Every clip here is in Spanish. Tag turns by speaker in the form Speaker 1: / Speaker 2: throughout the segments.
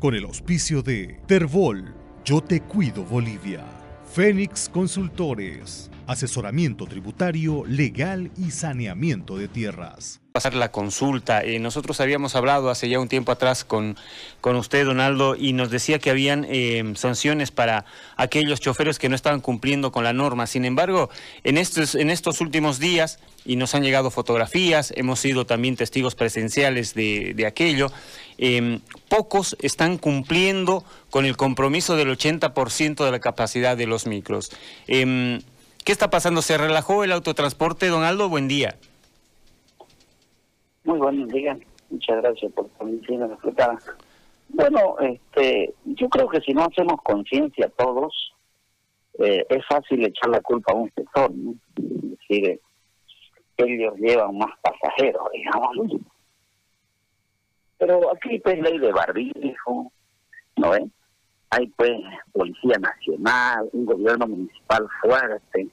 Speaker 1: con el auspicio de Terbol, Yo Te Cuido Bolivia, Fénix Consultores, asesoramiento tributario, legal y saneamiento de tierras
Speaker 2: pasar la consulta. Eh, nosotros habíamos hablado hace ya un tiempo atrás con, con usted, Donaldo, y nos decía que habían eh, sanciones para aquellos choferes que no estaban cumpliendo con la norma. Sin embargo, en estos, en estos últimos días, y nos han llegado fotografías, hemos sido también testigos presenciales de, de aquello, em, pocos están cumpliendo con el compromiso del 80% de la capacidad de los micros. Em, ¿Qué está pasando? ¿Se relajó el autotransporte, Donaldo? Buen día.
Speaker 3: Muy buenos días, muchas gracias por permitirme respetar. Bueno, este, yo creo que si no hacemos conciencia todos, eh, es fácil echar la culpa a un sector, ¿no? Es decir, ellos llevan más pasajeros, digamos. Pero aquí pues ley de barbijo, ¿no ven? Hay pues policía nacional, un gobierno municipal fuerte.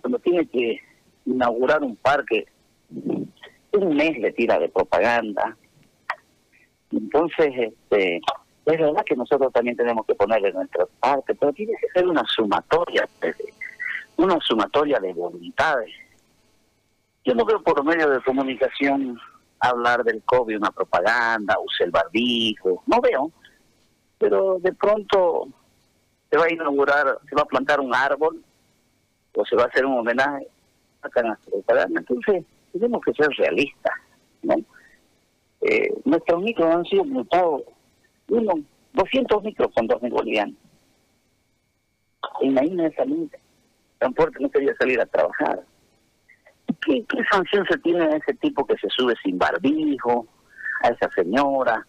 Speaker 3: Cuando tiene que inaugurar un parque un mes le tira de propaganda. Entonces, este, es verdad que nosotros también tenemos que ponerle nuestra parte, pero tiene que ser una sumatoria, una sumatoria de voluntades. Yo no veo por los medios de comunicación hablar del COVID, una propaganda, use el barbijo, no veo, pero de pronto se va a inaugurar, se va a plantar un árbol o se va a hacer un homenaje a la propaganda. Entonces, tenemos que ser realistas, ¿no? Eh, nuestros micros han sido multados, uno, 200 micros con 2.000 bolivianos. Imagínense esa gente, transporte no quería salir a trabajar. ¿Qué, ¿Qué sanción se tiene a ese tipo que se sube sin barbijo, a esa señora,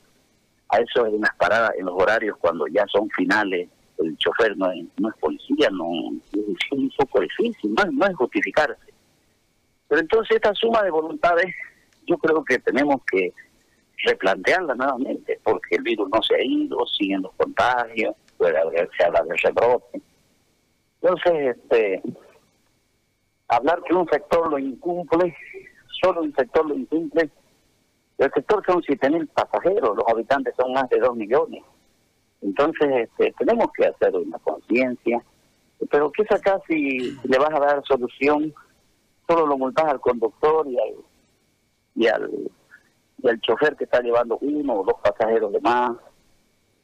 Speaker 3: a eso en las paradas, en los horarios cuando ya son finales? El chofer no es, no es policía, no es un poco difícil, no, no es justificarse. Pero entonces esta suma de voluntades yo creo que tenemos que replantearla nuevamente, porque el virus no se ha ido, siguen los contagios, puede haber, se habla de rebrote. Entonces, este, hablar que un sector lo incumple, solo un sector lo incumple, el sector son 7.000 pasajeros, los habitantes son más de 2 millones. Entonces, este, tenemos que hacer una conciencia, pero qué acá si le vas a dar solución solo lo multas al conductor y al, y al, y al chofer que está llevando uno o dos pasajeros de más.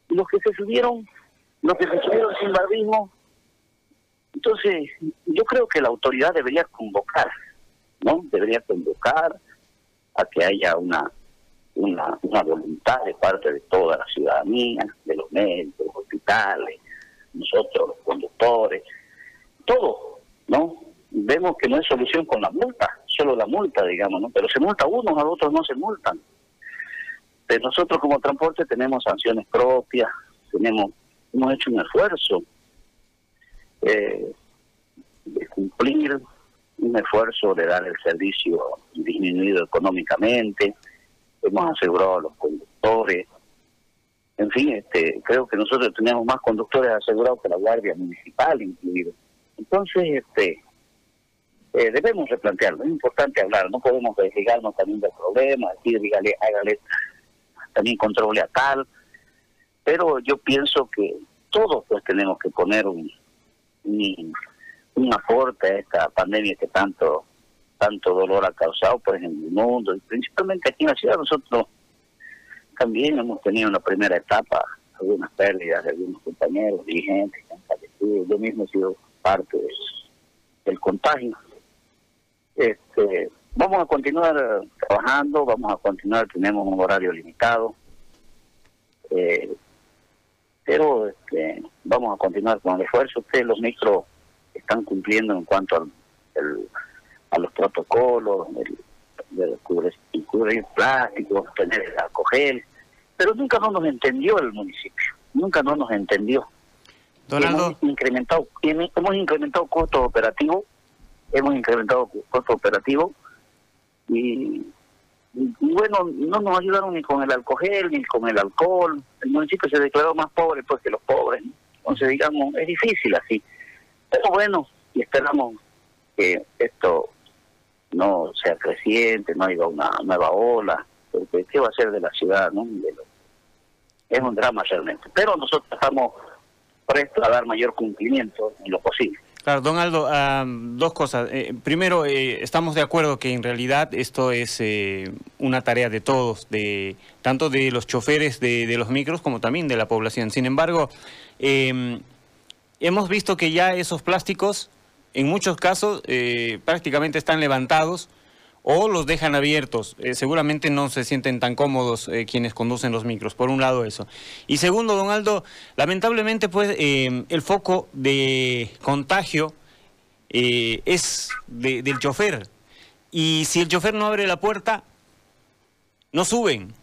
Speaker 3: Y los que se subieron, los que se subieron sin barbismo, entonces yo creo que la autoridad debería convocar, ¿no? Debería convocar a que haya una una, una voluntad de parte de toda la ciudadanía, de los médicos, hospitales, nosotros, los conductores, todo, ¿no? Vemos que no hay solución con la multa, solo la multa, digamos, ¿no? Pero se multa a unos, a otros no se multan. Pero nosotros como transporte tenemos sanciones propias, tenemos, hemos hecho un esfuerzo eh, de cumplir, un esfuerzo de dar el servicio disminuido económicamente, hemos asegurado a los conductores, en fin, este, creo que nosotros tenemos más conductores asegurados que la Guardia Municipal incluido. Entonces, este, eh, debemos replantearlo. Es importante hablar, no podemos desligarnos también del problema, decir, dígale, hágale, también controle a tal, pero yo pienso que todos pues tenemos que poner un, un, aporte a esta pandemia que tanto tanto dolor ha causado pues en el mundo y principalmente aquí en la ciudad nosotros también hemos tenido en la primera etapa algunas pérdidas de algunos compañeros, dirigentes yo mismo he sido parte del contagio este, vamos a continuar trabajando, vamos a continuar, tenemos un horario limitado, eh, pero este, vamos a continuar con el esfuerzo. Ustedes los micros están cumpliendo en cuanto al, a los protocolos, el, de cubrir, plástico, tener el alcohol, pero nunca no nos entendió el municipio, nunca no nos entendió. Hemos incrementado, hemos incrementado costos operativos hemos incrementado costo operativo y, bueno, no nos ayudaron ni con el alcohol ni con el alcohol. El municipio se declaró más pobre pues que los pobres. Entonces, digamos, es difícil así. Pero bueno, y esperamos que esto no sea creciente, no haya una nueva ola, porque ¿qué va a ser de la ciudad, no? es un drama realmente. Pero nosotros estamos prestos a dar mayor cumplimiento en lo posible.
Speaker 2: Claro, don Aldo, dos cosas. Eh, primero, eh, estamos de acuerdo que en realidad esto es eh, una tarea de todos, de tanto de los choferes de, de, los micros como también de la población. Sin embargo, em, hemos visto que ya esos plásticos, en muchos casos, prácticamente están levantados o los dejan abiertos. Eh, seguramente no se sienten tan cómodos eh, quienes conducen los micros, por un lado eso. Y segundo, don Aldo, lamentablemente pues eh, el foco de contagio es del chofer. Y si el chofer no abre la puerta, no suben.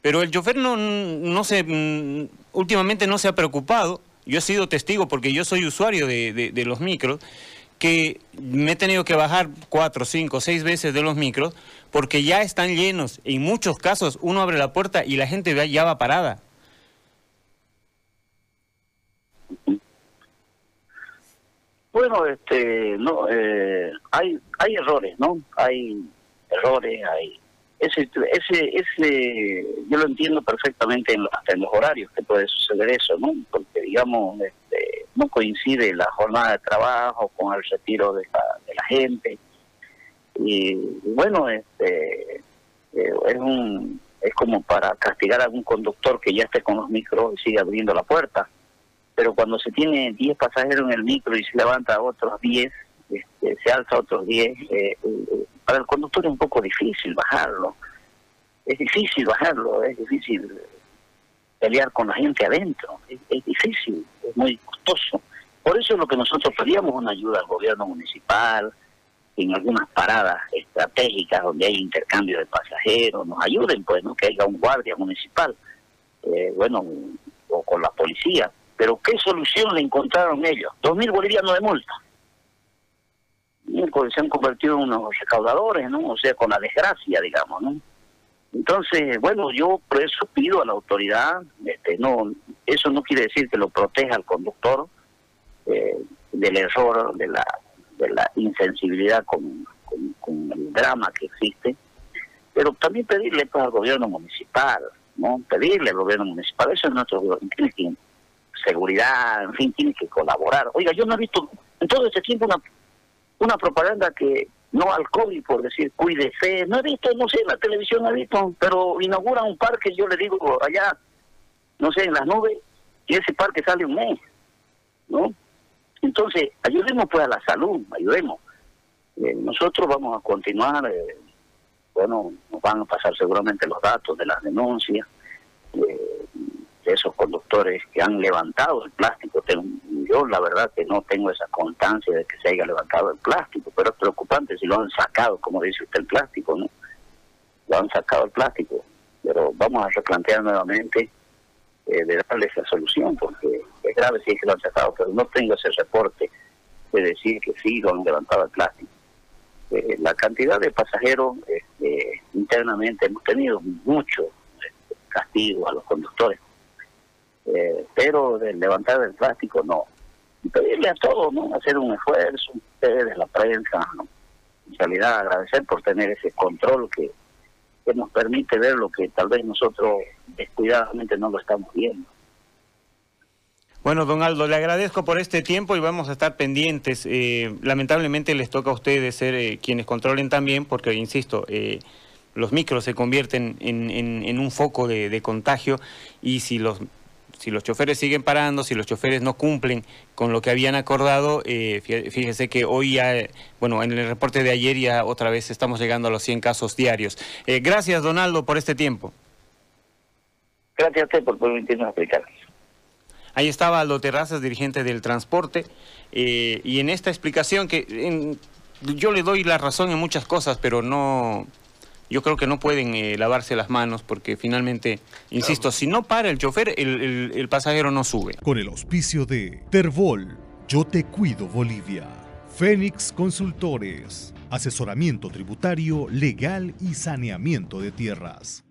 Speaker 2: Pero el chofer no, no se, mm, últimamente no se ha preocupado. Yo he sido testigo porque yo soy usuario de, de los micros que me he tenido que bajar cuatro, cinco, seis veces de los micros porque ya están llenos. En muchos casos uno abre la puerta y la gente ya va parada.
Speaker 3: Bueno, este, no, eh, hay, hay errores, ¿no? Hay errores, hay ese, ese, ese, yo lo entiendo perfectamente en, hasta en los horarios que puede suceder eso, ¿no? Porque digamos, este, no coincide la jornada de trabajo con el retiro de la, de la gente. Y, bueno, este, eh, es un, es como para castigar a algún conductor que ya esté con los micros y sigue abriendo la puerta. Pero cuando se tiene 10 pasajeros en el micro y se levanta otros 10, este, se alza otros 10, eh, eh, para el conductor es un poco difícil bajarlo. Es difícil bajarlo, es difícil pelear con la gente adentro. Es, difícil, es muy costoso. Por eso es lo que nosotros pedíamos una ayuda al gobierno municipal, en algunas paradas estratégicas donde hay intercambio de pasajeros, nos ayuden, pues, ¿no? que haya un guardia municipal, eh, bueno, o con la policía. Pero ¿qué solución le encontraron ellos? Dos mil bolivianos de multa se han convertido en unos recaudadores, ¿no? O sea, con la desgracia, digamos, ¿no? Entonces, bueno, yo por eso pido a la autoridad, este, no, eso no quiere decir que lo proteja al conductor eh, del error, de la, de la insensibilidad con, con, el drama que existe, pero también pedirle pues, al gobierno municipal, ¿no? Pedirle al gobierno municipal, eso es nuestro gobierno, tiene que, seguridad, en fin, tiene que colaborar. Oiga, yo no he visto en todo este tiempo una una propaganda que no al COVID, por decir, cuide fe. No he visto, no sé, la televisión he visto, pero inauguran un parque, yo le digo allá, no sé, en las nubes, y ese parque sale un mes, ¿no? Entonces, ayudemos pues a la salud, ayudemos. Eh, nosotros vamos a continuar, eh, bueno, nos van a pasar seguramente los datos de las denuncias, eh, de esos conductores que han levantado el plástico. Yo la verdad que no tengo esa constancia de que se haya levantado el plástico, pero es preocupante si lo han sacado, como dice usted, el plástico, ¿no? Lo han sacado el plástico, pero vamos a replantear nuevamente eh, de darle esa solución, porque es grave si es que lo han sacado, pero no tengo ese reporte de decir que sí lo han levantado el plástico. Eh, la cantidad de pasajeros este, internamente hemos tenido mucho este, castigo a los conductores eh, pero de levantar el plástico no. Y pedirle a todos, ¿no? Hacer un esfuerzo, ustedes, la prensa, en realidad agradecer por tener ese control que, que nos permite ver lo que tal vez nosotros descuidadamente no lo estamos viendo.
Speaker 2: Bueno, don Aldo, le agradezco por este tiempo y vamos a estar pendientes. Eh, lamentablemente les toca a ustedes ser eh, quienes controlen también, porque, insisto, los micros se convierten en, en, un foco de, de, contagio y si los si los choferes siguen parando, si los choferes no cumplen con lo que habían acordado, eh, fíjese que hoy ya, bueno, en el reporte de ayer ya otra vez estamos llegando a los 100 casos diarios. Eh, gracias, Donaldo, por este tiempo.
Speaker 3: Gracias a usted por permitirnos explicar.
Speaker 2: Ahí estaba Aldo Terrazas, dirigente del transporte, eh, y en esta explicación que yo le doy la razón en muchas cosas, pero no, yo creo que no pueden eh, lavarse las manos porque finalmente, insisto, si no para el chofer, el, el pasajero no sube.
Speaker 1: Con el auspicio de Terbol, Yo Te Cuido Bolivia, Fénix Consultores, asesoramiento tributario, legal y saneamiento de tierras.